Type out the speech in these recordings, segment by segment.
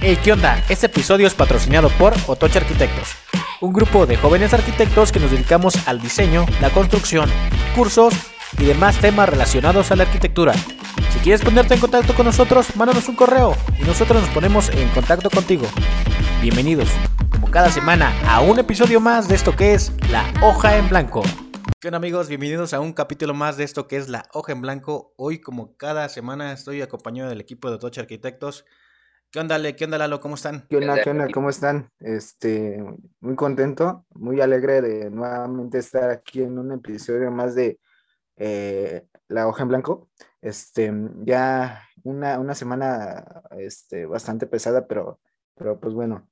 Hey, ¿qué onda? Este episodio es patrocinado por Otoche Arquitectos, un grupo de jóvenes arquitectos que nos dedicamos al diseño, la construcción, cursos y demás temas relacionados a la arquitectura. Si quieres ponerte en contacto con nosotros, mándanos un correo y nosotros nos ponemos en contacto contigo. Bienvenidos, como cada semana, a un episodio más de esto que es La Hoja en Blanco. ¿Qué onda amigos? Bienvenidos a un capítulo más de esto que es La Hoja en Blanco. Hoy, como cada semana, estoy acompañado del equipo de Otoche Arquitectos. ¿Qué onda, Ale? ¿Qué onda, Lalo? ¿Cómo están? ¿Qué onda, qué onda? ¿Cómo están? Este, muy contento, muy alegre de nuevamente estar aquí en un episodio más de eh, La Hoja en Blanco. Este, ya una, una semana este, bastante pesada, pero, pero pues bueno.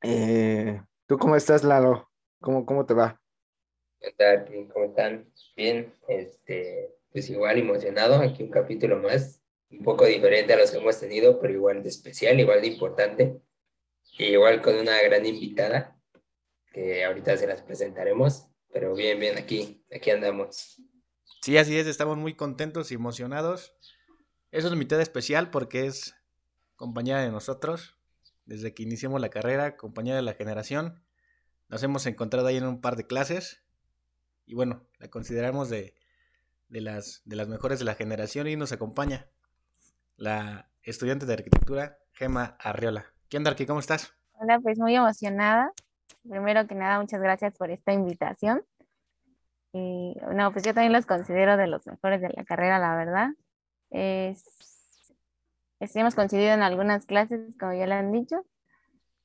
Eh, ¿Tú cómo estás, Lalo? ¿Cómo, cómo te va? ¿Qué tal? ¿Cómo están? Bien, este, pues igual emocionado, aquí un capítulo más un poco diferente a los que hemos tenido, pero igual de especial, igual de importante, y igual con una gran invitada, que ahorita se las presentaremos, pero bien, bien, aquí, aquí andamos. Sí, así es, estamos muy contentos y emocionados. Es una invitada especial porque es compañera de nosotros, desde que iniciamos la carrera, compañera de la generación. Nos hemos encontrado ahí en un par de clases y bueno, la consideramos de, de, las, de las mejores de la generación y nos acompaña la estudiante de arquitectura, Gema Arriola. ¿Qué onda, Arqui? ¿Cómo estás? Hola, pues muy emocionada. Primero que nada, muchas gracias por esta invitación. Y no, pues yo también los considero de los mejores de la carrera, la verdad. Es, hemos coincidido en algunas clases, como ya le han dicho,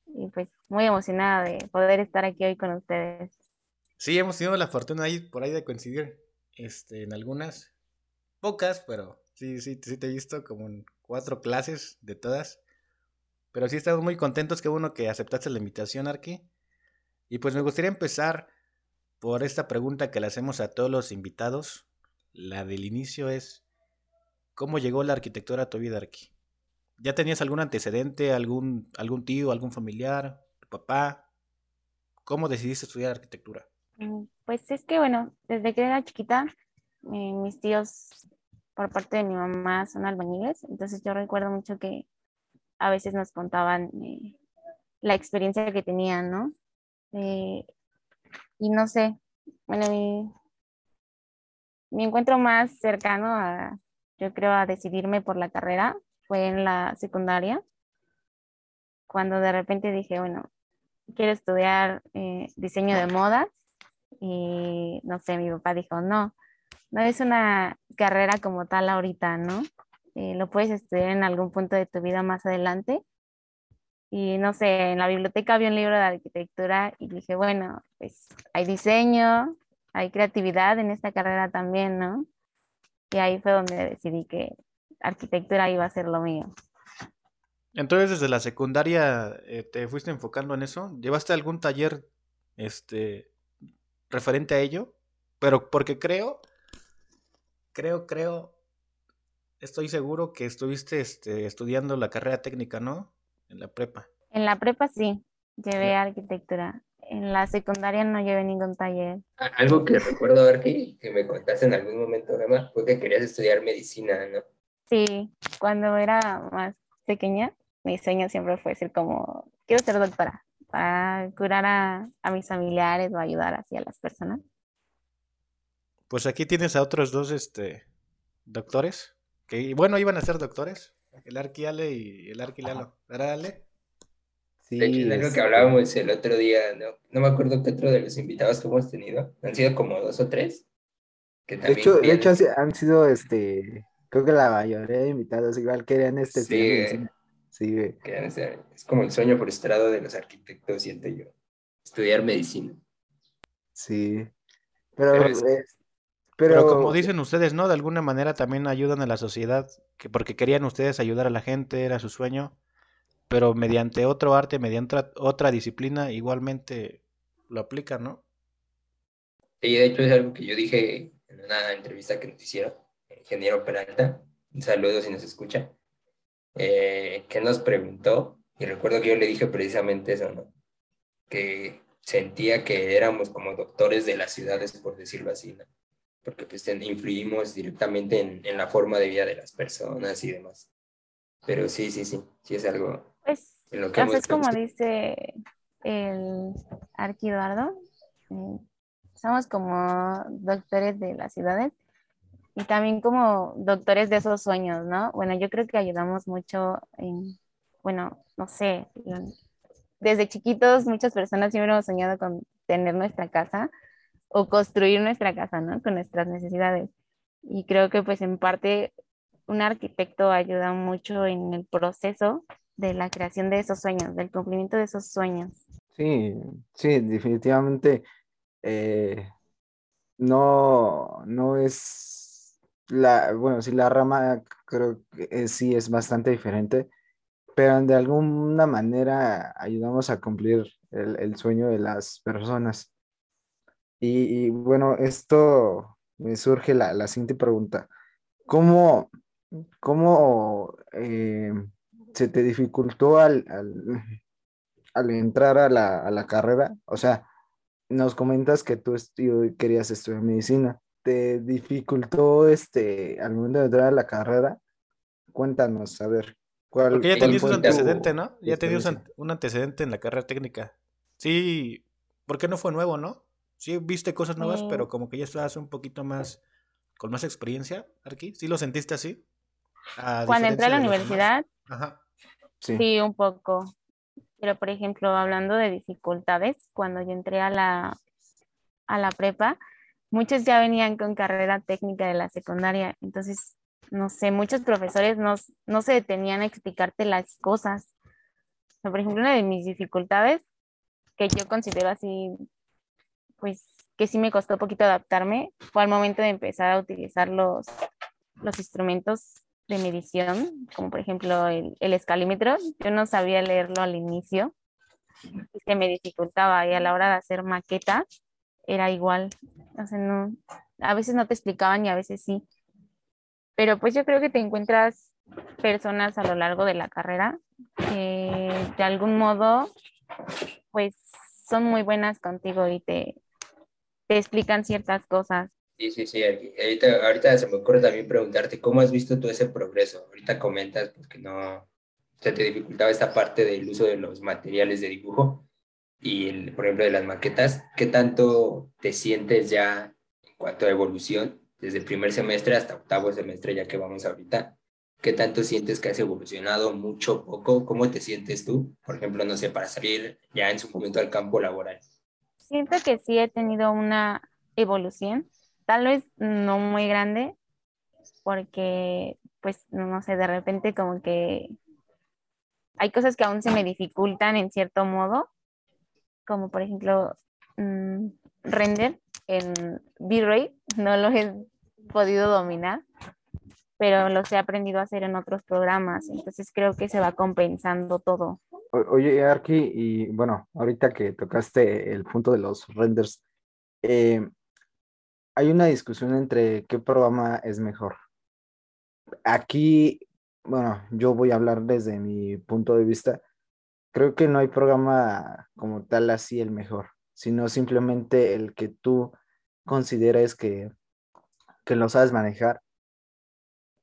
y pues muy emocionada de poder estar aquí hoy con ustedes. Sí, hemos tenido la fortuna ahí por ahí de coincidir este, en algunas, pocas, pero Sí, sí, sí te he visto como en cuatro clases de todas. Pero sí estamos muy contentos, que uno que aceptaste la invitación, Arqui. Y pues me gustaría empezar por esta pregunta que le hacemos a todos los invitados. La del inicio es, ¿cómo llegó la arquitectura a tu vida, Arqui? ¿Ya tenías algún antecedente, algún, algún tío, algún familiar, tu papá? ¿Cómo decidiste estudiar arquitectura? Mm, pues es que, bueno, desde que era chiquita, eh, mis tíos por parte de mi mamá son albañiles, entonces yo recuerdo mucho que a veces nos contaban eh, la experiencia que tenían, ¿no? Eh, y no sé, bueno, mi, mi encuentro más cercano a, yo creo, a decidirme por la carrera fue en la secundaria, cuando de repente dije, bueno, quiero estudiar eh, diseño de modas y no sé, mi papá dijo, no, no es una carrera como tal ahorita, ¿no? Eh, lo puedes estudiar en algún punto de tu vida más adelante. Y no sé, en la biblioteca había un libro de arquitectura y dije, bueno, pues hay diseño, hay creatividad en esta carrera también, ¿no? Y ahí fue donde decidí que arquitectura iba a ser lo mío. Entonces, desde la secundaria eh, te fuiste enfocando en eso. ¿Llevaste algún taller este, referente a ello? Pero porque creo creo, creo, estoy seguro que estuviste este, estudiando la carrera técnica, ¿no? En la prepa. En la prepa sí, llevé arquitectura. En la secundaria no llevé ningún taller. Algo que recuerdo ver que, que me contaste en algún momento, Gemma, fue que querías estudiar medicina, ¿no? Sí, cuando era más pequeña, mi sueño siempre fue ser como, quiero ser doctora, para curar a, a mis familiares o ayudar así a las personas. Pues aquí tienes a otros dos este, doctores, que bueno, iban a ser doctores, el Arquiale y el Arquilalo. ¿Verdad, Ale? Sí, de hecho, es algo que hablábamos el otro día, no, no me acuerdo qué otro de los invitados que hemos tenido, han sido como dos o tres. Que de, hecho, de hecho, han sido, este, creo que la mayoría de invitados igual querían este sí, sí es como el sueño frustrado de los arquitectos, siento yo, estudiar medicina. Sí, pero, pero, como dicen ustedes, ¿no? De alguna manera también ayudan a la sociedad, que porque querían ustedes ayudar a la gente, era su sueño, pero mediante otro arte, mediante otra, disciplina, igualmente lo aplican, ¿no? Sí, de hecho es algo que yo dije en una entrevista que nos hicieron, ingeniero Peralta, un saludo si nos escucha, eh, que nos preguntó, y recuerdo que yo le dije precisamente eso, ¿no? Que sentía que éramos como doctores de las ciudades, por decirlo así, ¿no? Porque pues influimos directamente en, en, la forma de vida de las personas y demás. Pero sí, sí, sí, sí es algo. Pues en lo que Pues hemos es como dice el Arquiduardo, eh, somos como doctores de las ciudades y también como doctores de esos sueños, ¿no? Bueno, yo creo que ayudamos mucho en, bueno, no sé, desde chiquitos muchas personas siempre hemos soñado con tener nuestra casa o construir nuestra casa, ¿no? Con nuestras necesidades. Y creo que pues en parte un arquitecto ayuda mucho en el proceso de la creación de esos sueños, del cumplimiento de esos sueños. Sí, sí, definitivamente eh, no, no es la, bueno, sí, la rama creo que sí es bastante diferente, pero de alguna manera ayudamos a cumplir el, el sueño de las personas. Y, y, bueno, esto me surge la, la siguiente pregunta. ¿Cómo, cómo eh, se te dificultó al, al, al entrar a la, a la carrera? O sea, nos comentas que tú estu- querías estudiar medicina. ¿Te dificultó este al momento de entrar a la carrera? Cuéntanos, a ver, ¿cuál, Porque ya tenías un antecedente, ¿no? Ya tenías un antecedente en la carrera técnica. Sí, ¿por qué no fue nuevo, no? Sí, viste cosas nuevas, Sí. pero como que ya estabas un poquito más, con más experiencia, Arqui. ¿Sí lo sentiste así? A Cuando entré a la universidad, Ajá. Sí. sí, un poco. Pero, por ejemplo, hablando de dificultades, cuando yo entré a la, a la prepa, muchos ya venían con carrera técnica de la secundaria. Entonces, no sé, muchos profesores no, no se detenían a explicarte las cosas. O sea, por ejemplo, una de mis dificultades, que yo considero así, pues, que sí me costó un poquito adaptarme, fue al momento de empezar a utilizar los, los instrumentos de medición, como por ejemplo el, el escalímetro. Yo no sabía leerlo al inicio y se me dificultaba y a la hora de hacer maquetas era igual. O sea, no, a veces no te explicaban y a veces sí. Pero pues yo creo que te encuentras personas a lo largo de la carrera que de algún modo pues son muy buenas contigo y te, te explican ciertas cosas. Sí, sí, sí. Ahorita, ahorita se me ocurre también preguntarte, ¿cómo has visto tú ese progreso? Ahorita comentas pues, que no se te dificultaba esta parte del uso de los materiales de dibujo y, el, por ejemplo, de las maquetas. ¿Qué tanto te sientes ya en cuanto a evolución desde primer semestre hasta octavo semestre, ya que vamos ahorita? ¿Qué tanto sientes que has evolucionado? ¿Mucho, poco? ¿Cómo te sientes tú? Por ejemplo, no sé, para salir ya en su momento al campo laboral. Siento que sí he tenido una evolución, tal vez no muy grande, porque pues no sé, de repente como que hay cosas que aún se me dificultan en cierto modo, como por ejemplo mm, render en V-Ray, no lo he podido dominar, pero los he aprendido a hacer en otros programas, entonces creo que se va compensando todo. Oye, Arki, y bueno, ahorita que tocaste el punto de los renders, eh, hay una discusión entre qué programa es mejor. Aquí, bueno, yo voy a hablar desde mi punto de vista. Creo que no hay programa como tal así el mejor, sino simplemente el que tú consideres que, que lo sabes manejar.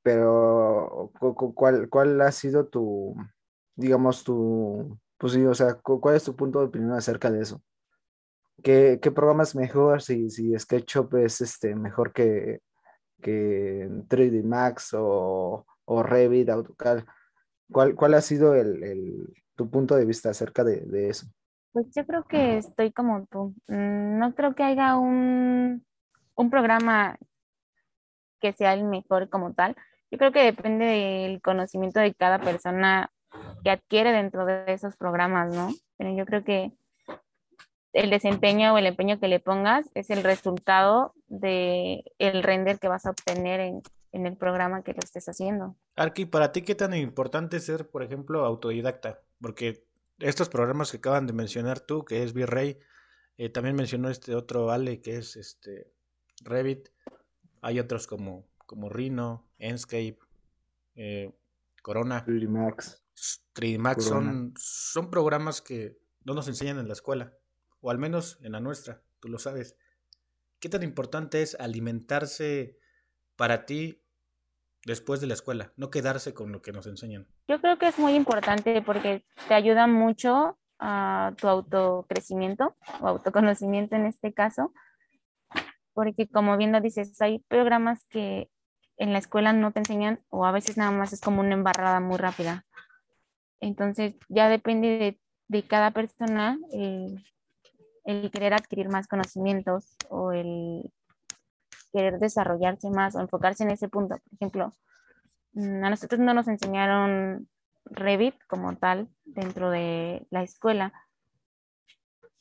Pero, cu- cu- ¿cuál, cuál ha sido tu, digamos, tu, pues sí, o sea, cu- ¿cuál es tu punto de opinión acerca de eso? ¿Qué, qué programa es mejor? Si, si SketchUp es este, mejor que, que 3D Max o, o Revit, AutoCAD. ¿Cuál, cuál ha sido el, el- tu punto de vista acerca de, de eso? Pues yo creo que estoy como tú. Mm, No creo que haya un, un programa que sea el mejor como tal. Yo creo que depende del conocimiento de cada persona que adquiere dentro de esos programas, ¿no? Pero yo creo que el desempeño o el empeño que le pongas es el resultado de el render que vas a obtener en, en el programa que lo estés haciendo. Arqui, ¿para ti qué tan importante es ser, por ejemplo, autodidacta? Porque estos programas que acaban de mencionar tú, que es V-Ray, eh, también mencionó este otro Ale, que es este Revit. Hay otros como, como Rhino, Enscape, eh, Corona. 3D Max. 3D Max son, son programas que no nos enseñan en la escuela, o al menos en la nuestra, tú lo sabes. ¿Qué tan importante es alimentarse para ti después de la escuela, no quedarse con lo que nos enseñan. Yo creo que es muy importante porque te ayuda mucho a tu autocrecimiento o autoconocimiento en este caso, porque como bien lo dices, hay programas que en la escuela no te enseñan o a veces nada más es como una embarrada muy rápida. Entonces ya depende de, cada persona el, el querer adquirir más conocimientos o el querer desarrollarse más o enfocarse en ese punto. Por ejemplo, mm, a nosotros no nos enseñaron Revit como tal dentro de la escuela,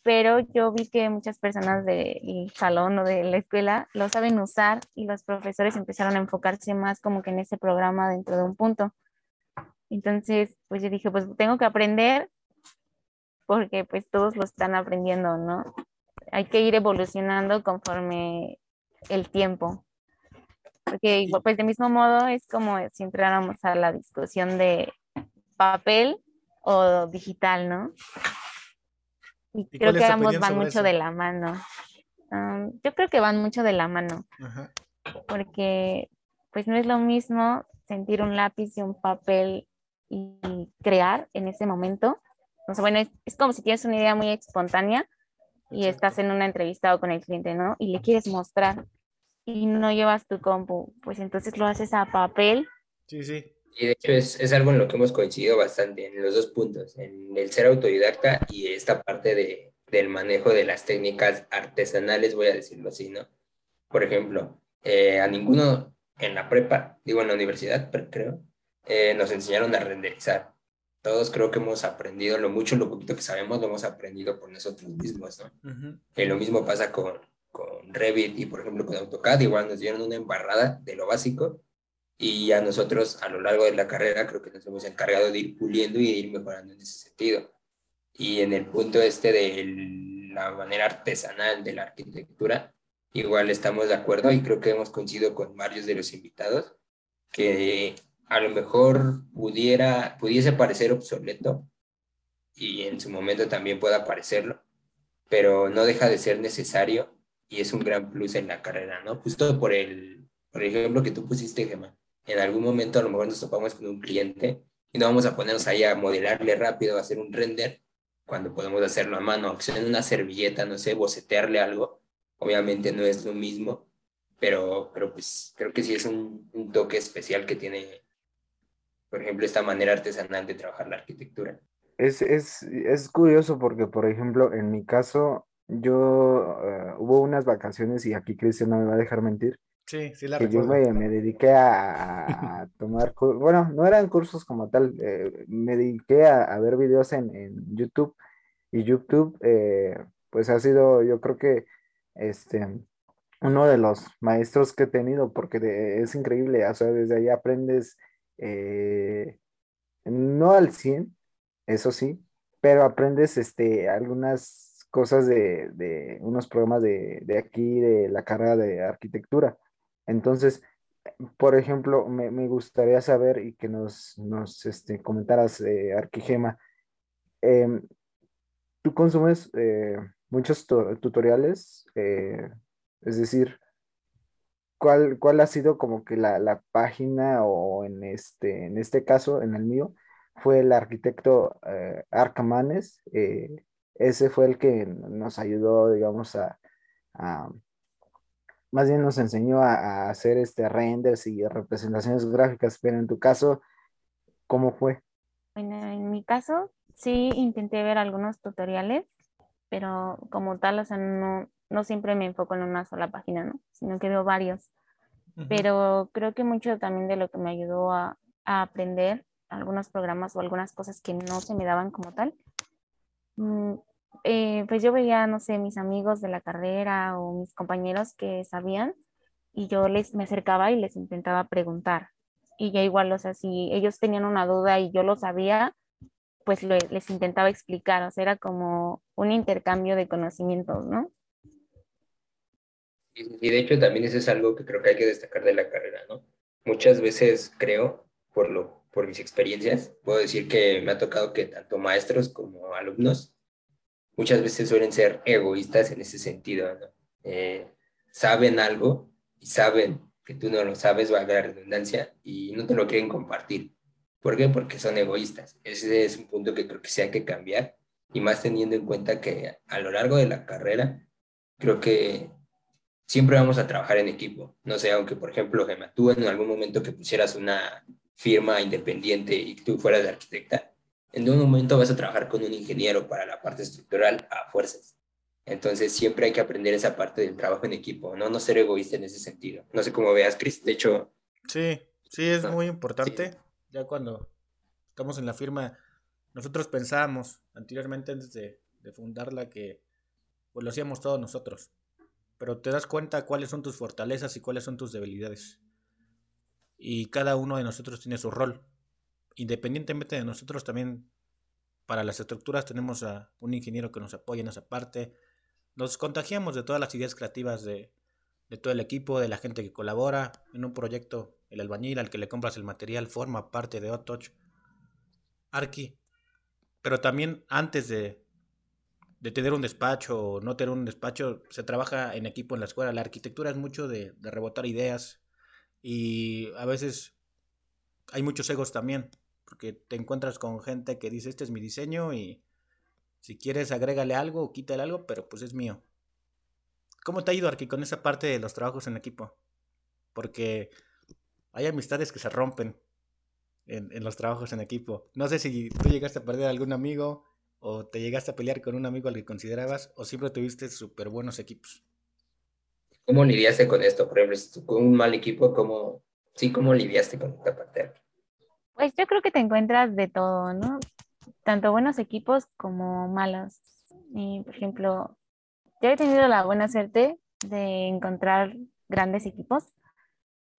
pero yo vi que muchas personas del salón o de la escuela lo saben usar y los profesores empezaron a enfocarse más como que en ese programa dentro de un punto. Entonces, pues yo dije, pues tengo que aprender porque pues todos lo están aprendiendo, ¿no? Hay que ir evolucionando conforme el tiempo. Porque pues de mismo modo es como si entráramos a la discusión de papel o digital, ¿no? Y, creo que ambos van mucho de la mano. yo creo que van mucho de la mano. Porque pues no es lo mismo sentir un lápiz y un papel y crear en ese momento. O bueno, es, como si tienes una idea muy espontánea y estás en una entrevista o con el cliente, ¿no? Y le quieres mostrar y no llevas tu compu, pues entonces lo haces a papel. Sí, sí. Y de hecho es, es, algo en lo que hemos coincidido bastante, en los dos puntos, en el ser autodidacta y esta parte de, del manejo de las técnicas artesanales, voy a decirlo así, ¿no? Por ejemplo, eh, a ninguno en la prepa, digo en la universidad, creo, eh, nos enseñaron a renderizar. Todos creo que hemos aprendido lo mucho, lo poquito que sabemos, lo hemos aprendido por nosotros mismos, ¿no? Y lo mismo pasa con, con Revit y por ejemplo con AutoCAD, igual nos dieron una embarrada de lo básico y a nosotros a lo largo de la carrera creo que nos hemos encargado de ir puliendo y de ir mejorando en ese sentido. Y en el punto este de la manera artesanal de la arquitectura, igual estamos de acuerdo y creo que hemos coincidido con varios de los invitados que a lo mejor pudiera, pudiese parecer obsoleto y en su momento también pueda parecerlo, pero no deja de ser necesario y es un gran plus en la carrera, ¿no? Justo por el, por ejemplo que tú pusiste, Gemma. En algún momento a lo mejor nos topamos con un cliente y no vamos a ponernos ahí a modelarle rápido, a hacer un render, cuando podemos hacerlo a mano, en una servilleta, no sé, bocetearle algo. Obviamente no es lo mismo, pero, pero pues creo que sí es un, un toque especial que tiene, por ejemplo, esta manera artesanal de trabajar la arquitectura. Es, es, es curioso porque, por ejemplo, en mi caso, yo eh, hubo unas vacaciones y aquí Cristian no me va a dejar mentir. Sí, sí la que yo me, me, dediqué a, a tomar, bueno, no eran cursos como tal, eh, me dediqué a, a, ver videos en, en, YouTube y YouTube eh, pues ha sido yo creo que este uno de los maestros que he tenido porque es increíble, o sea, desde ahí aprendes no al 100, eso sí, pero aprendes este, algunas cosas de, unos programas de, aquí, de la carrera de arquitectura. Entonces, por ejemplo, me, gustaría saber y que nos, nos este, comentaras, eh, Arquigema, em, ¿tú consumes eh, muchos tutoriales? Eh, es decir, ¿cuál, ¿cuál, ha sido como que la, página o en este, en este caso, en el mío, fue el arquitecto Arcamanes? ese fue el que nos ayudó, digamos, a, más bien nos enseñó a, hacer este renders y representaciones gráficas, pero en tu caso, ¿cómo fue? Bueno, en mi caso, sí intenté ver algunos tutoriales, pero como tal, o sea, no, no siempre me enfoco en una sola página, ¿no? Sino que veo varios. Pero creo que mucho también de lo que me ayudó a, a aprender algunos programas o algunas cosas que no se me daban como tal, Mm, eh, pues yo veía, no sé, mis amigos de la carrera o mis compañeros que sabían y yo les me acercaba y les intentaba preguntar. Y ya igual, o sea, si ellos tenían una duda y yo lo sabía, pues les intentaba explicar, o sea, era como un intercambio de conocimientos, ¿no? Y, de hecho también eso es algo que creo que hay que destacar de la carrera, ¿no? Muchas veces creo, por lo por mis experiencias, puedo decir que me ha tocado que tanto maestros como alumnos muchas veces suelen ser egoístas en ese sentido. Eh, saben algo y saben que tú no lo sabes, valga la redundancia, y no te lo quieren compartir. ¿Por qué? Porque son egoístas. Ese es un punto que creo que se hay que cambiar, y más teniendo en cuenta que a lo largo de la carrera, creo que siempre vamos a trabajar en equipo. No sé, aunque por ejemplo, Gemma, tú en algún momento que pusieras una firma independiente y tú fueras de arquitecta, en un momento vas a trabajar con un ingeniero para la parte estructural a fuerzas. Entonces siempre hay que aprender esa parte del trabajo en equipo, no no ser egoísta en ese sentido. No sé cómo veas, Chris. De hecho... Sí, sí, es muy importante. Ya cuando estamos en la firma, nosotros pensábamos anteriormente antes de, de fundarla que pues lo hacíamos todos nosotros. Pero te das cuenta cuáles son tus fortalezas y cuáles son tus debilidades. Y cada uno de nosotros tiene su rol. Independientemente de nosotros también para las estructuras tenemos a un ingeniero que nos apoya en esa parte nos contagiamos de todas las ideas creativas de, todo el equipo, de la gente que colabora en un proyecto. El albañil al que le compras el material forma parte de Otoch, Arki. Pero también antes de, de tener un despacho o no tener un despacho, se trabaja en equipo en la escuela. La arquitectura es mucho de, de rebotar ideas y a veces hay muchos egos también, porque te encuentras con gente que dice, este es mi diseño y si quieres, agrégale algo o quítale algo, pero pues es mío. ¿Cómo te ha ido, Arqui, con esa parte de los trabajos en equipo? Porque hay amistades que se rompen en, los trabajos en equipo. No sé si tú llegaste a perder a algún amigo o te llegaste a pelear con un amigo al que considerabas o siempre tuviste súper buenos equipos. ¿Cómo lidiaste con esto? Por ejemplo, con un mal equipo, ¿cómo, sí, ¿cómo lidiaste con esta parte? Pues yo creo que te encuentras de todo, ¿no? tanto buenos equipos como malos. por ejemplo, yo he tenido la buena suerte de encontrar grandes equipos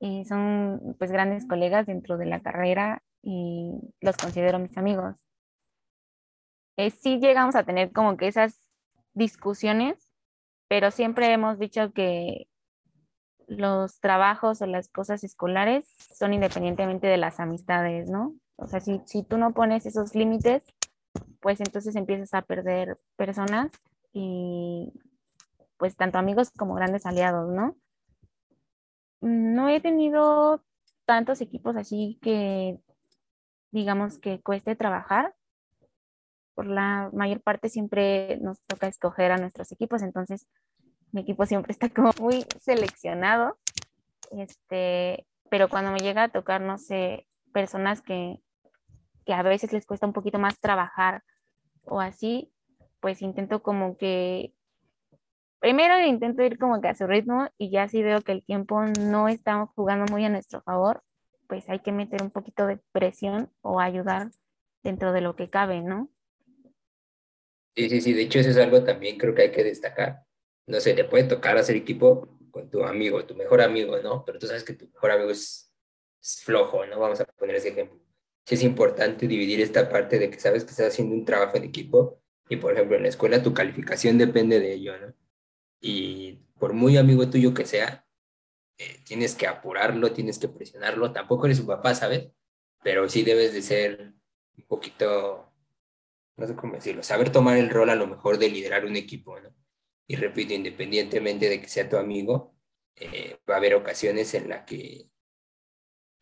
y son pues grandes colegas dentro de la carrera y los considero mis amigos. Eh, sí llegamos a tener como que esas discusiones, pero siempre hemos dicho que los trabajos o las cosas escolares son independientemente de las amistades, ¿no? O sea, si, si tú no pones esos límites, pues entonces empiezas a perder personas y pues tanto amigos como grandes aliados, ¿no? No he tenido tantos equipos así que digamos que cueste trabajar. Por la mayor parte siempre nos toca escoger a nuestros equipos, entonces mi equipo siempre está como muy seleccionado. Este, pero cuando me llega a tocar, no sé, personas que, a veces les cuesta un poquito más trabajar o así, pues intento como que, primero intento ir como que a su ritmo y ya si veo que el tiempo no está jugando muy a nuestro favor, pues hay que meter un poquito de presión o ayudar dentro de lo que cabe, ¿no? Sí, sí, sí, de hecho eso es algo también creo que hay que destacar. No sé, te puede tocar hacer equipo con tu amigo, tu mejor amigo, ¿no? Pero tú sabes que tu mejor amigo es flojo, ¿no? Vamos a poner ese ejemplo. Sí es importante dividir esta parte de que sabes que estás haciendo un trabajo en equipo y, por ejemplo, en la escuela tu calificación depende de ello, ¿no? Y por muy amigo tuyo que sea, eh, tienes que apurarlo, tienes que presionarlo. Tampoco eres su papá, ¿sabes? Pero sí debes de ser un poquito, no sé cómo decirlo, saber tomar el rol a lo mejor de liderar un equipo, ¿no? Y repito, independientemente de que sea tu amigo, eh, va a haber ocasiones en la que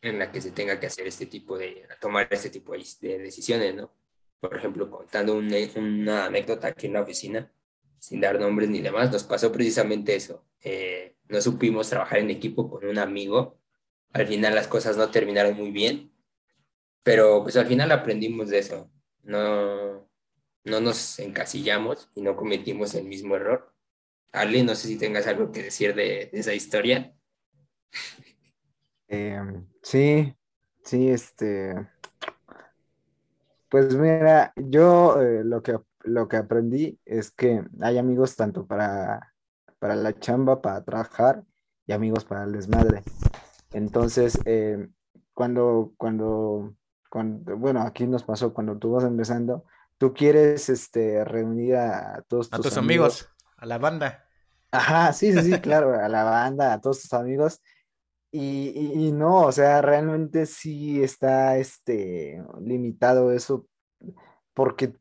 en la que se tenga que hacer este tipo de, tomar este tipo de decisiones, ¿no? Por ejemplo, contando una anécdota aquí en la oficina, sin dar nombres ni demás, nos pasó precisamente eso. Eh, no supimos trabajar en equipo con un amigo. Al final las cosas no terminaron muy bien, pero pues al final aprendimos de eso. No, no nos encasillamos y no cometimos el mismo error. Arly, no sé si tengas algo que decir de, de esa historia. Em, sí, sí, este. Pues mira, yo eh, lo, que, lo que aprendí es que hay amigos tanto para, para la chamba, para trabajar, y amigos para el desmadre. Entonces, em, cuando, cuando, cuando, bueno, aquí nos pasó cuando tú vas empezando, tú quieres este, reunir a todos tus, a tus amigos, a la banda. Ajá, sí, sí, sí, claro, a la banda, a todos tus amigos, y, no, o sea, realmente sí está este, limitado eso, porque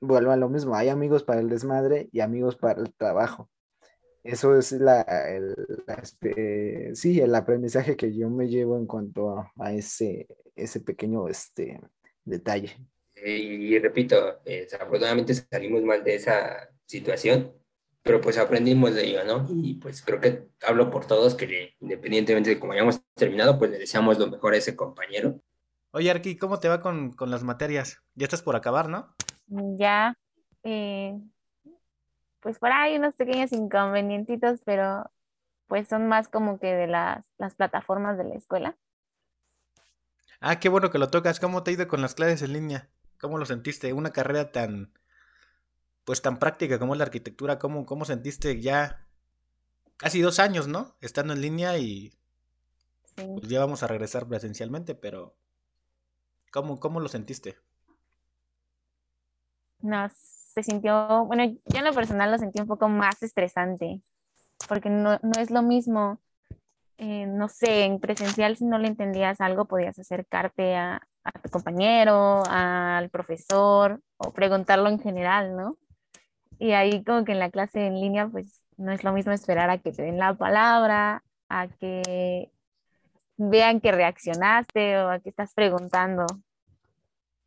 vuelvo a lo mismo, hay amigos para el desmadre y amigos para el trabajo. eso es la, el, este, sí, el aprendizaje que yo me llevo en cuanto a, ese, ese pequeño este, detalle. Y, repito, eh, afortunadamente salimos mal de esa situación, pero pues aprendimos de ello, ¿no? Y pues creo que hablo por todos que independientemente de cómo hayamos terminado, pues le deseamos lo mejor a ese compañero. Oye, Arqui, ¿cómo te va con, con las materias? Ya estás por acabar, ¿no? Ya, eh, pues por ahí unos pequeños inconvenientitos, pero pues son más como que de las, las plataformas de la escuela. Ah, qué bueno que lo tocas. ¿Cómo te ha ido con las clases en línea? ¿Cómo lo sentiste? Una carrera tan, pues tan práctica como es la arquitectura, ¿cómo, cómo sentiste ya casi dos años, ¿no? Estando en línea y pues ya vamos a regresar presencialmente, pero ¿cómo, cómo lo sentiste? No, se sintió, bueno, yo en lo personal lo sentí un poco más estresante, porque no, es lo mismo, eh, no sé, en presencial si no le entendías algo podías acercarte a, a tu compañero, al profesor o preguntarlo en general, ¿no? Y ahí como que en la clase en línea pues no es lo mismo esperar a que te den la palabra, a que vean que reaccionaste o a que estás preguntando.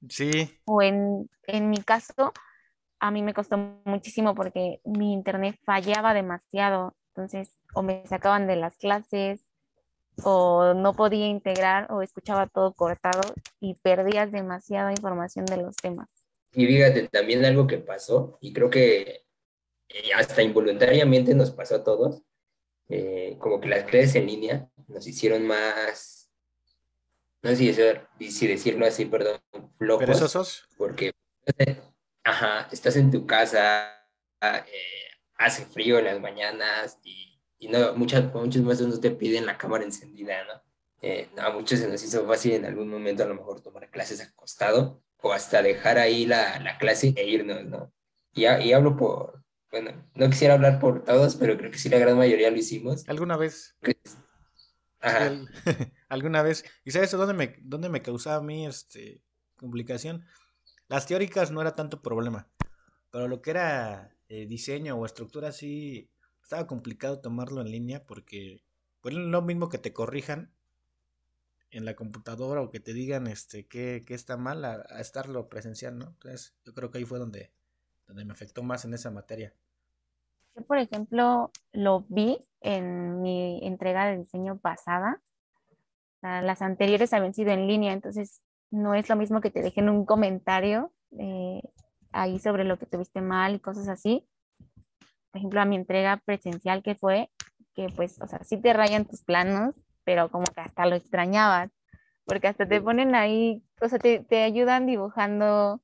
Sí. O en, en mi caso, a mí me costó muchísimo porque mi internet fallaba demasiado. Entonces, o me sacaban de las clases, o no podía integrar, o escuchaba todo cortado y perdías demasiada información de los temas. Y fíjate, también algo que pasó, y creo que eh, hasta involuntariamente nos pasó a todos, eh, como que las clases en línea nos hicieron más, no sé si, decirlo así, perdón, flojos. ¿Perezosos? Porque Ajá, estás en tu casa, eh, hace frío en las mañanas y, y no, muchas, muchos maestros no te piden la cámara encendida, ¿no? Eh, a muchos se nos hizo fácil en algún momento a lo mejor tomar clases acostado o hasta dejar ahí la, la clase e irnos, ¿no? Y, y hablo por, bueno, no quisiera hablar por todos, pero creo que sí la gran mayoría lo hicimos. ¿Alguna vez? Ajá. ¿Alguna vez? ¿Y sabes dónde me, dónde me causaba a mí este, complicación? Las teóricas no era tanto problema, pero lo que era eh, diseño o estructura sí estaba complicado tomarlo en línea porque pues lo mismo que te corrijan en la computadora o que te digan este qué, está mal a, estarlo presencial, ¿no? Entonces yo creo que ahí fue donde, donde me afectó más en esa materia. Yo, por ejemplo, lo vi en mi entrega de diseño pasada. las anteriores habían sido en línea, entonces no es lo mismo que te dejen un comentario eh, ahí sobre lo que tuviste mal y cosas así. Por ejemplo, a mi entrega presencial que fue, que pues, o sea, sí te rayan tus planos, pero como que hasta lo extrañabas, porque hasta te ponen ahí, o sea, te, te ayudan dibujando,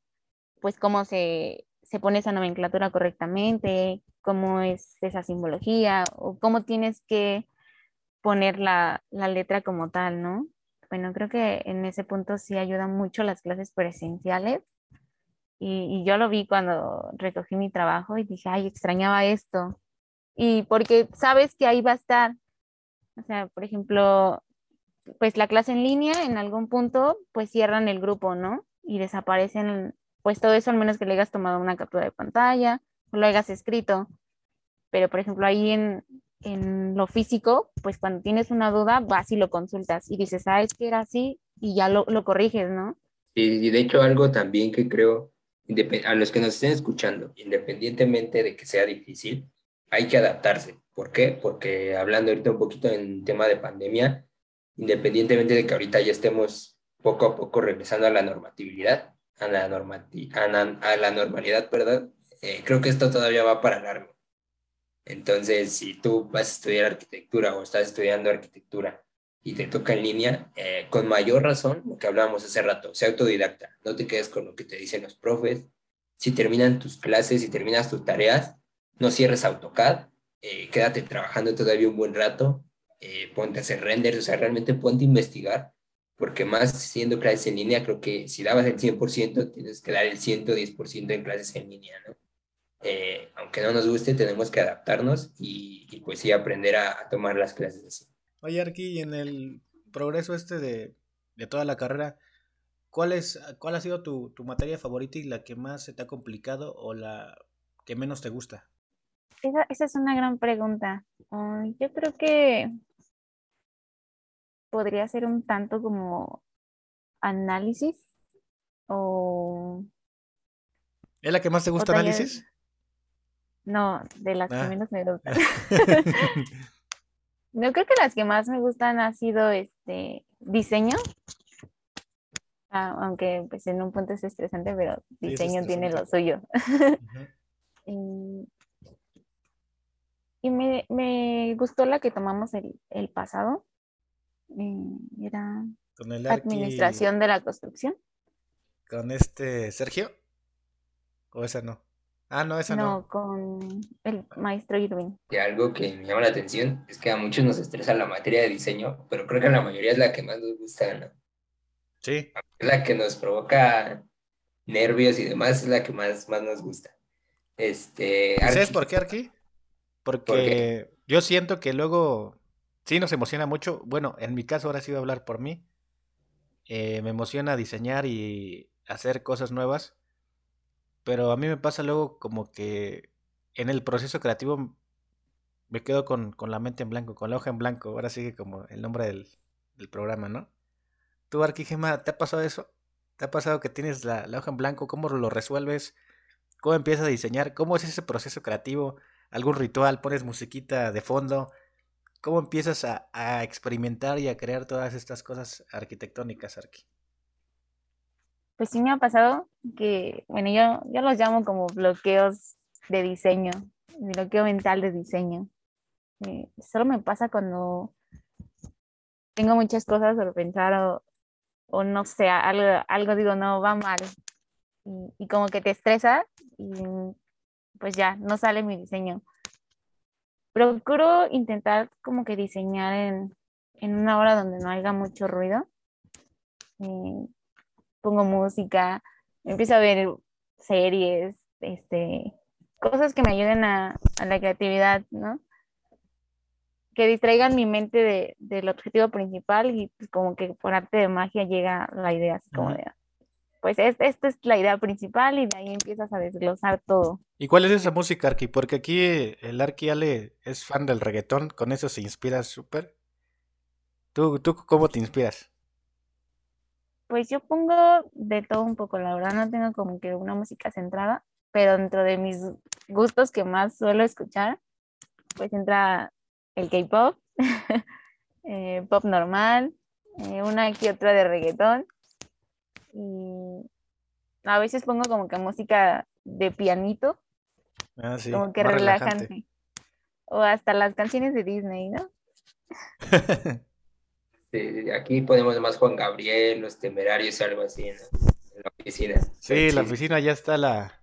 pues, cómo se, se pone esa nomenclatura correctamente, cómo es esa simbología, o cómo tienes que poner la, la letra como tal, ¿no? bueno, creo que en ese punto sí ayudan mucho las clases presenciales. Y, yo lo vi cuando recogí mi trabajo y dije, ay, extrañaba esto. Y porque sabes que ahí va a estar. O sea, por ejemplo, pues la clase en línea, en algún punto, pues cierran el grupo, ¿no? Y desaparecen, pues todo eso, al menos que le hayas tomado una captura de pantalla o lo hayas escrito. Pero, por ejemplo, ahí en, en lo físico, pues cuando tienes una duda, vas y lo consultas y dices, ah, es que era así y ya lo, lo corriges, ¿no? Y, de hecho algo también que creo, a los que nos estén escuchando, independientemente de que sea difícil, hay que adaptarse. ¿Por qué? Porque hablando ahorita un poquito en tema de pandemia, independientemente de que ahorita ya estemos poco a poco regresando a la normatividad, a la, normati a, la, normalidad, perdón, eh, creo que esto todavía va para largo. Entonces, si tú vas a estudiar arquitectura o estás estudiando arquitectura y te toca en línea, eh, con mayor razón, lo que hablábamos hace rato, sea autodidacta, no te quedes con lo que te dicen los profes. Si terminan tus clases, si terminas tus tareas, no cierres AutoCAD, eh, quédate trabajando todavía un buen rato, eh, ponte a hacer renders, o sea, realmente ponte a investigar, porque más siendo clases en línea, creo que si dabas el 100%, tienes que dar el 110% en clases en línea, ¿no? Eh, aunque no nos guste, tenemos que adaptarnos y, pues sí aprender a, tomar las clases así. Oye, Arqui, en el progreso este de, toda la carrera, ¿cuál, es, cuál ha sido tu, tu, materia favorita y la que más se te ha complicado o la que menos te gusta? Esa, esa es una gran pregunta. Ah, yo creo que podría ser un tanto como análisis o ¿Es la que más te gusta taller- análisis? no, de las Ah. que menos me gustan. Yo creo que las que más me gustan ha sido este diseño. Ah, aunque pues en un punto es estresante, pero es diseño tiene lo suyo. Y, y me, me gustó la que tomamos el, el pasado. eh, era Con el Arqui- administración de la construcción. Con este Sergio. ¿O esa no? Ah, no, esa no. No, con el maestro Irving. Y algo que me llama la atención es que a muchos nos estresa la materia de diseño, pero creo que a la mayoría es la que más nos gusta, ¿no? Sí. Es la que nos provoca nervios y demás, es la que más, más nos gusta. Este, ¿Y ¿Sabes por qué, Arqui? Porque yo siento que luego sí nos emociona mucho. Bueno, en mi caso ahora sí voy a hablar por mí. Eh, me emociona diseñar y hacer cosas nuevas. Pero a mí me pasa luego como que en el proceso creativo me quedo con, con la mente en blanco, con la hoja en blanco. Ahora sigue como el nombre del, del programa, ¿no? ¿Tú, Arqui Gema, te ha pasado eso? ¿Te ha pasado que tienes la, la hoja en blanco? ¿Cómo lo resuelves? ¿Cómo empiezas a diseñar? ¿Cómo es ese proceso creativo? ¿Algún ritual? ¿Pones musiquita de fondo? ¿Cómo empiezas a, experimentar y a crear todas estas cosas arquitectónicas, Arqui? Pues sí me ha pasado que, bueno, yo, yo los llamo como bloqueos de diseño, bloqueo mental de diseño. Eh, solo me pasa cuando tengo muchas cosas por pensar o, o no sé, algo, algo digo, no, va mal. Y, y como que te estresa y pues ya, no sale mi diseño. Procuro intentar como que diseñar en, en una hora donde no haya mucho ruido. Eh, pongo música, empiezo a ver series, este, cosas que me ayuden a, a la creatividad, ¿no? Que distraigan mi mente de, del objetivo principal y pues, como que por arte de magia llega la idea, así como de, pues es- esta es la idea principal y de ahí empiezas a desglosar todo. ¿Y cuál es esa música, Arqui? Porque aquí eh, el Arqui Ale es fan del reggaetón, con eso se inspira súper. ¿Tú, ¿Tú cómo te inspiras? Pues yo pongo de todo un poco, la verdad no tengo como que una música centrada, pero dentro de mis gustos que más suelo escuchar, pues entra el K-pop, eh, pop normal, eh, una que otra de reggaetón y a veces pongo como que música de pianito, Ah, sí, como que relajante. O hasta las canciones de Disney, ¿no? aquí ponemos más Juan Gabriel, Los Temerarios, algo así, ¿no? En la oficina. Sí, la oficina ya está la,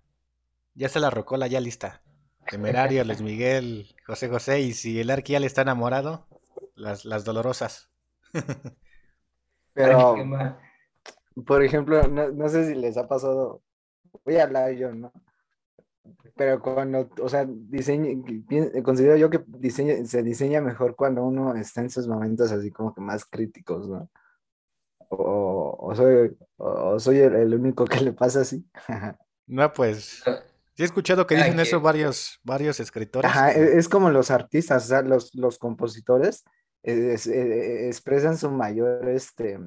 ya está la rocola ya lista. Temerario, Luis Miguel, José José, y si el Arqui Ale está enamorado, las, las dolorosas. Pero. Por ejemplo, no, no sé si les ha pasado, voy a hablar yo, ¿no? Pero cuando, o sea, diseño, considero yo que diseña, se diseña mejor cuando uno está en esos momentos así como que más críticos, ¿no? O, o soy, o soy el, el único que le pasa así. No, pues, sí he escuchado que dicen eso quien. varios, varios escritores. Ajá, e- es como los artistas, o sea, los, los compositores es- eh, expresan su mayor, este,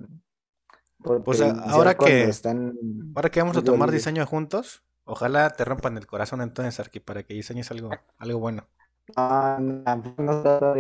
Pues, ahora que- están Ahora que vamos a tomar diseño juntos, ojalá te rompan el corazón entonces, Arqui, para que diseñes algo, algo bueno. No, no, no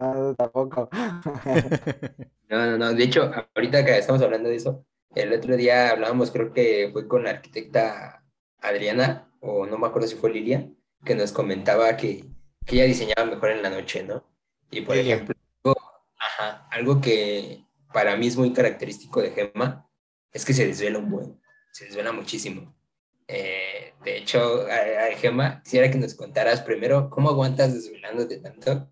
no, tampoco. No, no, no. De hecho, ahorita que estamos hablando de eso, el otro día hablábamos, creo que fue con la arquitecta Adriana, o no me acuerdo si fue Lilia, que nos comentaba que, que ella diseñaba mejor en la noche, ¿no? Y por Lilia. ejemplo, algo, ajá, algo que para mí es muy característico de Gemma es que se desvela un buen, se desvela muchísimo. Eh, de hecho, a, a Gemma, quisiera que nos contaras primero cómo aguantas desvelándote tanto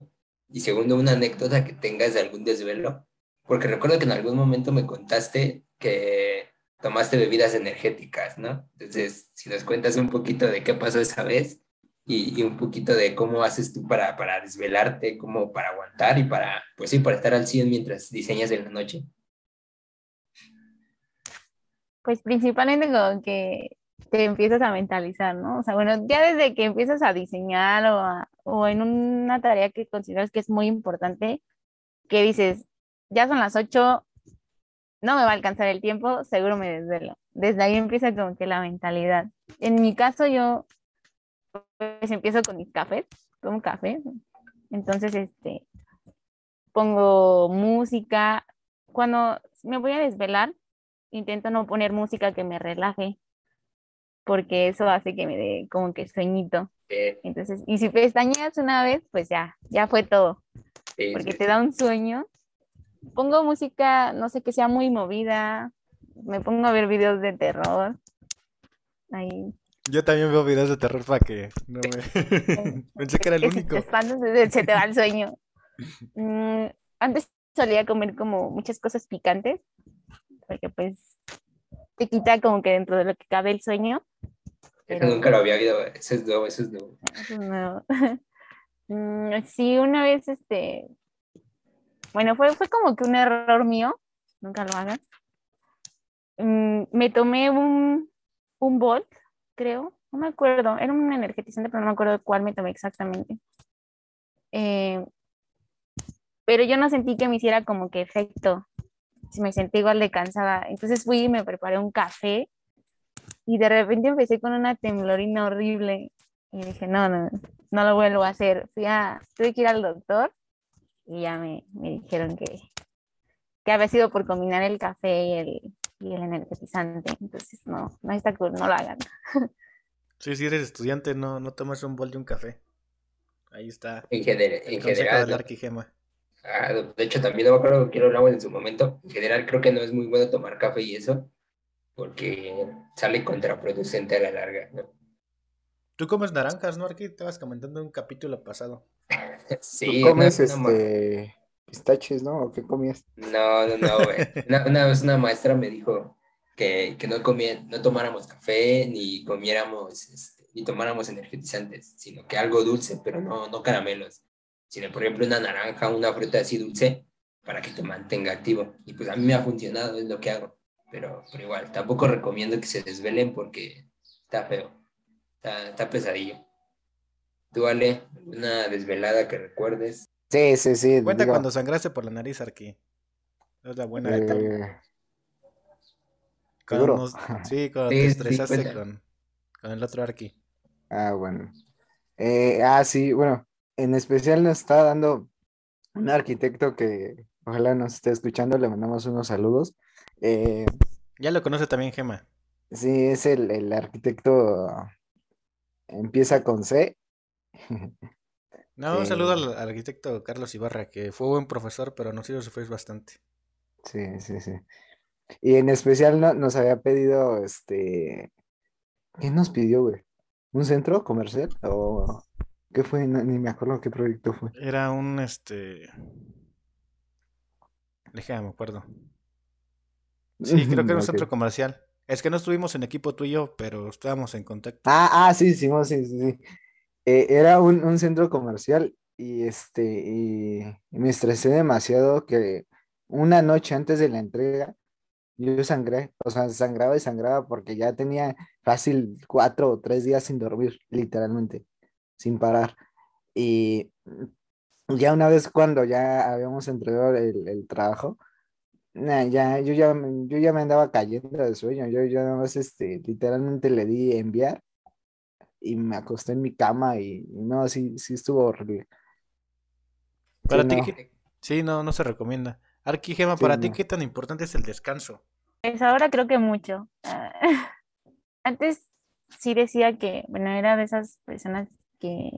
y segundo, una anécdota que tengas de algún desvelo, porque recuerdo que en algún momento me contaste que tomaste bebidas energéticas, ¿no? Entonces, si nos cuentas un poquito de qué pasó esa vez y, y un poquito de cómo haces tú para, para desvelarte, cómo para aguantar y para, pues sí, para estar al 100 mientras diseñas en la noche. Pues principalmente como que te empiezas a mentalizar, ¿no? O sea, bueno, ya desde que empiezas a diseñar o, a- o en una tarea que consideras que es muy importante, que dices, ya son las 8, no me va a alcanzar el tiempo, seguro me desvelo. Desde ahí empieza como que la mentalidad. En mi caso, yo pues empiezo con mis cafés, tomo café, entonces este pongo música. Cuando me voy a desvelar, intento no poner música que me relaje, porque eso hace que me dé como que sueñito. Eh, Entonces, y si pestañeas una vez, pues ya, ya fue todo, sí, porque sí, te da un sueño. Pongo música, no sé, que sea muy movida, me pongo a ver videos de terror. Ahí, Yo también veo videos de terror para que no me... Pensé que era el único. te se, te va el sueño. Mm, antes solía comer como muchas cosas picantes, porque pues te quita como que dentro de lo que cabe el sueño. Eso nunca lo había oído. Eso es nuevo, eso es nuevo. Eso es nuevo. Mm, sí, una vez, este, bueno, fue, fue como que un error mío, nunca lo hagan. Mm, me tomé un, un Volt, creo, no me acuerdo, era un energetizante, pero no me acuerdo cuál me tomé exactamente. Eh, pero yo no sentí que me hiciera como que efecto, me sentí igual de cansada. Entonces fui y me preparé un café y de repente empecé con una temblorina horrible y dije, no, no, no lo vuelvo a hacer. Fui a, tuve que ir al doctor y ya me, me dijeron que, que había sido por combinar el café y el, y el energetizante. Entonces, no, no está cool, no lo hagan. Sí, si eres estudiante, no, no tomes un bol de un café. Ahí está. En, gener- El en general, del ¿no? Arquigema. Ah, de hecho, también no me acuerdo que lo hablamos en su momento. En general, creo que no es muy bueno tomar café y eso, porque sale contraproducente a la larga, ¿no? Tú comes naranjas, ¿no, Arqui? Te vas comentando en un capítulo pasado. Sí, ¿Tú comes este pistaches, no? ¿O qué comías? No, no, no, güey. Una, una vez una maestra me dijo que, que no, comía, no tomáramos café, ni comiéramos, este, ni tomáramos energetizantes, sino que algo dulce, pero no, no caramelos, sino, por ejemplo, una naranja, una fruta así dulce, para que te mantenga activo. Y pues a mí me ha funcionado, es lo que hago. Pero, pero igual, tampoco recomiendo que se desvelen porque está feo, está, está pesadillo. ¿Tú, Ale, una desvelada que recuerdes? Sí, sí, sí. Cuenta digo, cuando sangraste por la nariz, Arqui. Es la buena etapa. eh, Cuando ¿seguro? nos- Sí, cuando te estresaste con el otro Arqui. Ah, bueno. Eh, ah, sí, bueno, en especial nos está dando un arquitecto que ojalá nos esté escuchando, le mandamos unos saludos. Eh, Ya lo conoce también Gema. sí, es el, el arquitecto, empieza con C. No, un Eh, saludo al, al arquitecto Carlos Ibarra, que fue buen profesor, pero nos hizo sufrir bastante. Sí, sí, sí. Y en especial no- nos había pedido, este, ¿qué nos pidió, güey? ¿Un centro comercial? ¿O qué fue? No, ni me acuerdo qué proyecto fue. Era un, este... Déjame, me acuerdo. Sí, creo que era un centro comercial. Es que no estuvimos en equipo tú y yo, pero estábamos en contacto. Ah, ah, sí, sí, sí, sí. Eh, era un, un centro comercial y este, me estresé demasiado que una noche antes de la entrega yo sangré, o sea, sangraba y sangraba porque ya tenía fácil cuatro o tres días sin dormir, literalmente, sin parar. Y ya una vez cuando ya habíamos entregado el, el trabajo, nah, ya, yo ya, yo ya me andaba cayendo de sueño, yo ya nada más, este, literalmente le di enviar y me acosté en mi cama y, y no, sí, sí estuvo horrible. Para Sí, ti, no. ¿qué- sí, no, no se recomienda. Arqui, Gema, Sí, para ti. ¿qué tan importante es el descanso? Pues ahora creo que mucho. Ah, Antes sí decía que, bueno, era de esas personas que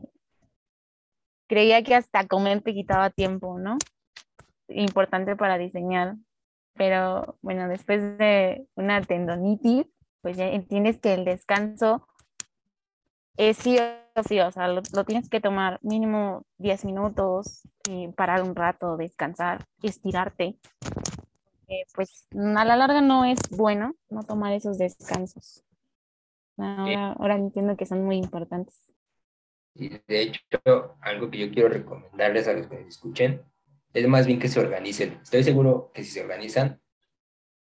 creía que hasta comer te quitaba tiempo, ¿no? Importante para diseñar. Pero bueno, después de una tendonitis, pues ya entiendes que el descanso es sí o sí, o sea, lo, lo tienes que tomar mínimo 10 minutos, y parar un rato, descansar, estirarte. Eh, pues a la larga no es bueno no tomar esos descansos. Ahora, ahora entiendo que son muy importantes. Y de hecho, algo que yo quiero recomendarles a los que nos escuchen es más bien que se organicen. Estoy seguro que si se organizan,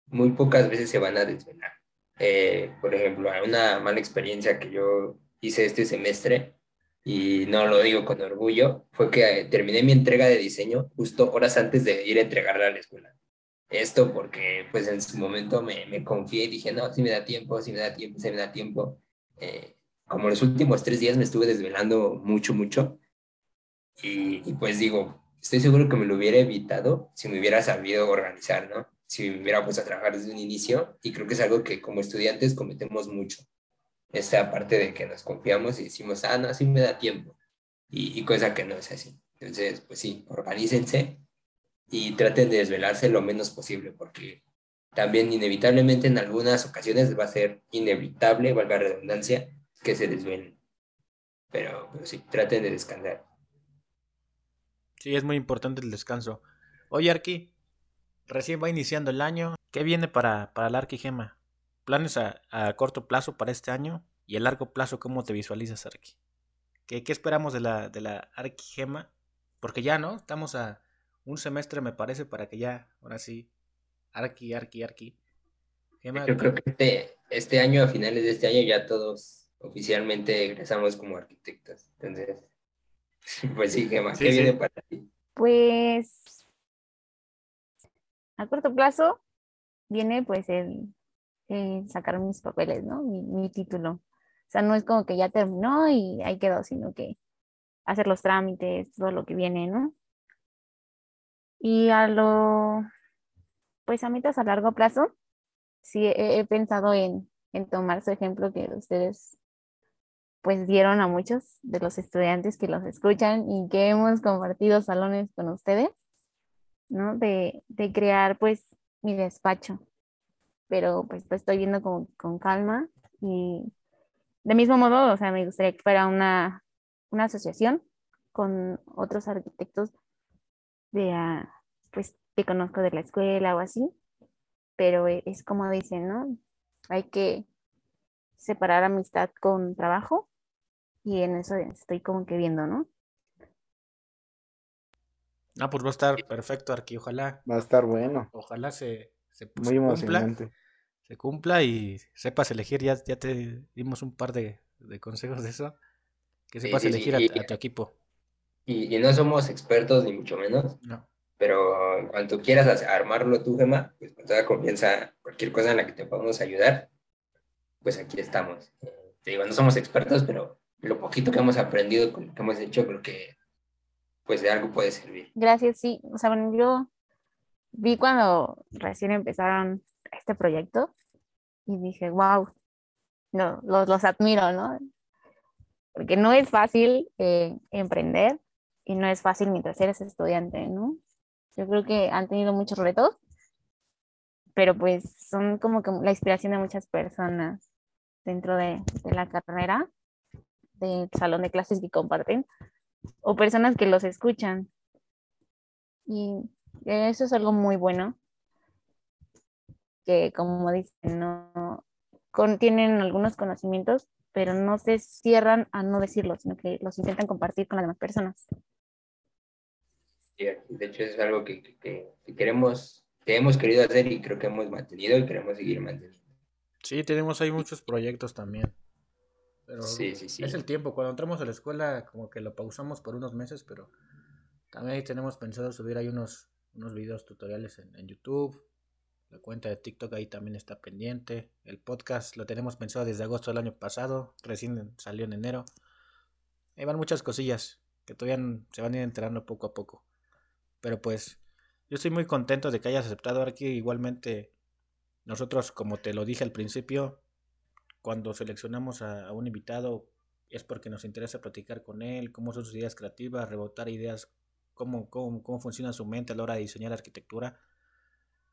muy pocas veces se van a desvelar. eh, por ejemplo, una mala experiencia que yo hice este semestre, y no lo digo con orgullo, fue que terminé mi entrega de diseño justo horas antes de ir a entregarla a la escuela. Esto porque pues en su momento me, me confié y dije, no, si me da tiempo, si me da tiempo, si me da tiempo. Eh, como los últimos tres días me estuve desvelando mucho, mucho. Y, y, pues digo, estoy seguro que me lo hubiera evitado si me hubiera sabido organizar, ¿no? Si me hubiera puesto a trabajar desde un inicio. Y creo que es algo que como estudiantes cometemos mucho esta parte de que nos confiamos y decimos, ah, no, así me da tiempo. Y, cosa que no es así. Entonces, pues sí, organícense y traten de desvelarse lo menos posible, porque también inevitablemente en algunas ocasiones va a ser inevitable, valga la redundancia, que se desvelen. Pero, pero sí, traten de descansar. Sí, es muy importante el descanso. Oye, Arqui, recién va iniciando el año. ¿Qué viene para, para el Arqui Gema? Planes a, a, corto plazo para este año y a largo plazo, ¿cómo te visualizas, Arqui? ¿Qué, qué esperamos de la, de la Arqui Gema? Porque ya, ¿no? Estamos a un semestre, me parece, para que ya, ahora sí, Arqui, Arqui, Arqui. Gema, Yo creo que este, este año, a finales de este año, ya todos oficialmente egresamos como arquitectos. Entonces, pues sí, Gema, ¿qué sí, viene sí. para ti? Pues a corto plazo viene pues el eh, sacar mis papeles, ¿no? Mi, título. O sea, no es como que ya terminó y ahí quedó, sino que hacer los trámites, todo lo que viene, ¿no? Y a lo, pues a metas a largo plazo, sí he, he pensado en, en, tomar su ejemplo que ustedes pues dieron a muchos de los estudiantes que los escuchan y que hemos compartido salones con ustedes, ¿no? De, de crear pues mi despacho pero pues lo estoy viendo con, con, calma y de mismo modo, o sea, me gustaría que fuera una, una asociación con otros arquitectos de, uh, pues, que conozco de la escuela o así, pero es como dicen, ¿no? Hay que separar amistad con trabajo y en eso estoy como que viendo, ¿no? Ah, pues va a estar perfecto, Arqui, ojalá. Va a estar bueno. Ojalá se, se, Muy emocionante. Cumpla, se cumpla y sepas elegir, ya, ya te dimos un par de, de consejos de eso, que sepas sí, sí, elegir sí. A, a, tu equipo. Y, y, no somos expertos ni mucho menos, no. pero en cuanto quieras armarlo tú, Gema, pues con toda confianza, cualquier cosa en la que te podamos ayudar, pues aquí estamos. Te digo, no somos expertos, pero lo poquito que hemos aprendido con lo que hemos hecho, creo que pues de algo puede servir. Gracias, sí. O sea, bueno, yo vi cuando recién empezaron este proyecto y dije, wow, no, los, los admiro, ¿no? Porque no es fácil eh, emprender y no es fácil mientras eres estudiante, ¿no? Yo creo que han tenido muchos retos, pero pues son como que la inspiración de muchas personas dentro de, de la carrera, del salón de clases que comparten, o personas que los escuchan. Y eso es algo muy bueno que, como dicen, no contienen algunos conocimientos, pero no se cierran a no decirlo, sino que los intentan compartir con las demás personas. Sí, de hecho es algo que, que, que, queremos, que hemos querido hacer y creo que hemos mantenido y queremos seguir manteniendo. Sí, tenemos ahí muchos proyectos también. Pero sí, sí, sí. es el tiempo. Cuando entramos a la escuela, como que lo pausamos por unos meses, pero también ahí tenemos pensado subir ahí unos, unos videos tutoriales en, en YouTube, la cuenta de TikTok ahí también está pendiente. El podcast lo tenemos pensado desde agosto del año pasado. Recién salió en enero. Ahí van muchas cosillas que todavía se van a ir enterando poco a poco. Pero pues yo estoy muy contento de que hayas aceptado aquí. Igualmente nosotros, como te lo dije al principio, cuando seleccionamos a, a un invitado es porque nos interesa platicar con él, cómo son sus ideas creativas, rebotar ideas, cómo, cómo, cómo funciona su mente a la hora de diseñar arquitectura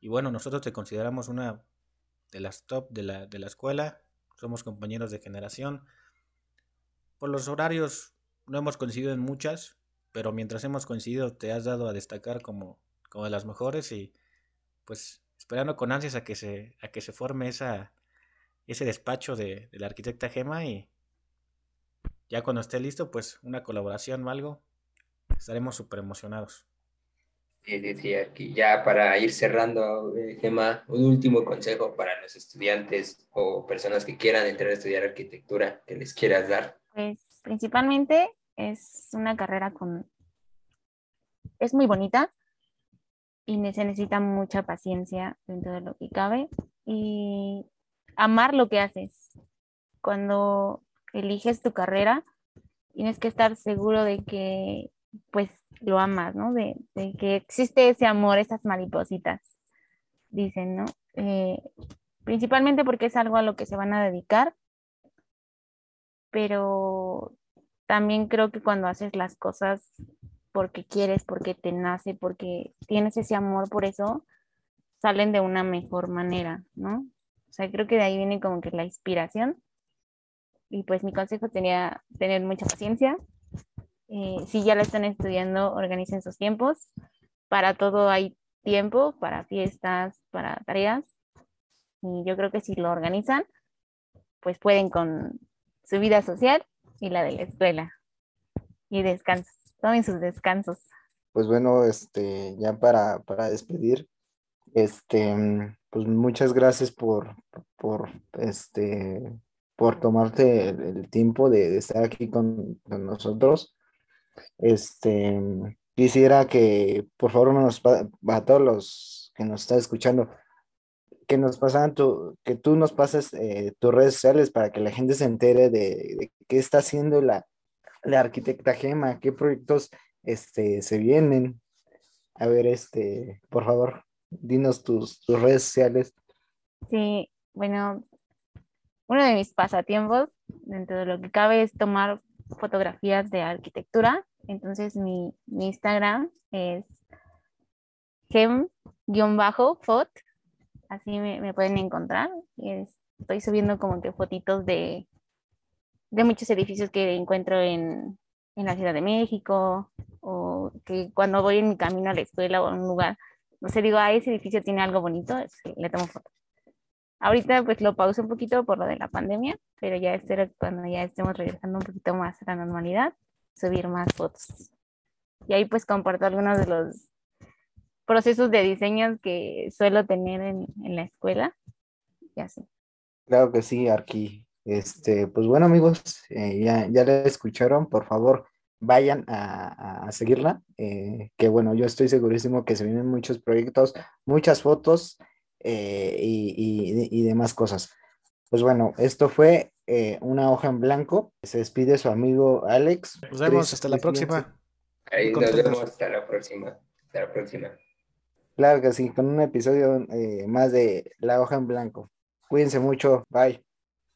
y bueno, nosotros te consideramos una de las top de la, de la escuela, somos compañeros de generación. Por los horarios no hemos coincidido en muchas, pero mientras hemos coincidido te has dado a destacar como, como de las mejores y pues esperando con ansias a que se, a que se forme esa, ese despacho de, de la arquitecta Gema y ya cuando esté listo, pues una colaboración o algo, estaremos súper emocionados. Sí, decía que ya para ir cerrando, eh, Gemma, un último consejo para los estudiantes o personas que quieran entrar a estudiar arquitectura que les quieras dar. Pues principalmente es una carrera con... Es muy bonita y se necesita mucha paciencia dentro de lo que cabe y amar lo que haces. Cuando eliges tu carrera, tienes que estar seguro de que pues lo amas, ¿no? De, que existe ese amor, esas maripositas, dicen, ¿no? Eh, principalmente porque es algo a lo que se van a dedicar, pero también creo que cuando haces las cosas porque quieres, porque te nace, porque tienes ese amor por eso, salen de una mejor manera, ¿no? O sea, creo que de ahí viene como que la inspiración. Y pues mi consejo sería tener mucha paciencia, eh, si ya la están estudiando, organicen sus tiempos. Para todo hay tiempo, para fiestas, para tareas. Y yo creo que si lo organizan, pues pueden con su vida social y la de la escuela. Y descanso. Tomen sus descansos. Pues bueno, este, ya para, para despedir, este, pues muchas gracias por, por, este, por tomarte el, tiempo de, estar aquí con, con nosotros. Este, quisiera que, por favor, a todos los que nos están escuchando, que nos pasan tu, que tú nos pases eh, tus redes sociales para que la gente se entere de, qué está haciendo la, la, arquitecta Gema, qué proyectos este, se vienen. A ver, este, por favor, dinos tus, tus redes sociales. Sí, bueno, uno de mis pasatiempos, dentro de lo que cabe, es tomar fotografías de arquitectura. Entonces mi, Instagram es gem-fot, así me, pueden encontrar. estoy subiendo como que fotitos de, de muchos edificios que encuentro en, la Ciudad de México o que cuando voy en mi camino a la escuela o a un lugar, no sé, digo, ah, ese edificio tiene algo bonito, le tomo fotos. Ahorita pues lo pauso un poquito por lo de la pandemia, pero ya espero cuando ya estemos regresando un poquito más a la normalidad, subir más fotos. Y ahí pues comparto algunos de los procesos de diseño que suelo tener en, la escuela. Ya sé. Claro que sí, Arqui. Este, pues bueno amigos, eh, ya, ya la escucharon, por favor vayan a, seguirla, eh, que bueno, yo estoy segurísimo que se vienen muchos proyectos, muchas fotos eh, y, demás cosas. Pues bueno, esto fue eh, una hoja en blanco. Se despide su amigo Alex. Nos vemos hasta la próxima. Ahí nos vemos hasta la próxima. Hasta la próxima. Claro que sí, con un episodio eh, más de La hoja en blanco. Cuídense mucho. Bye.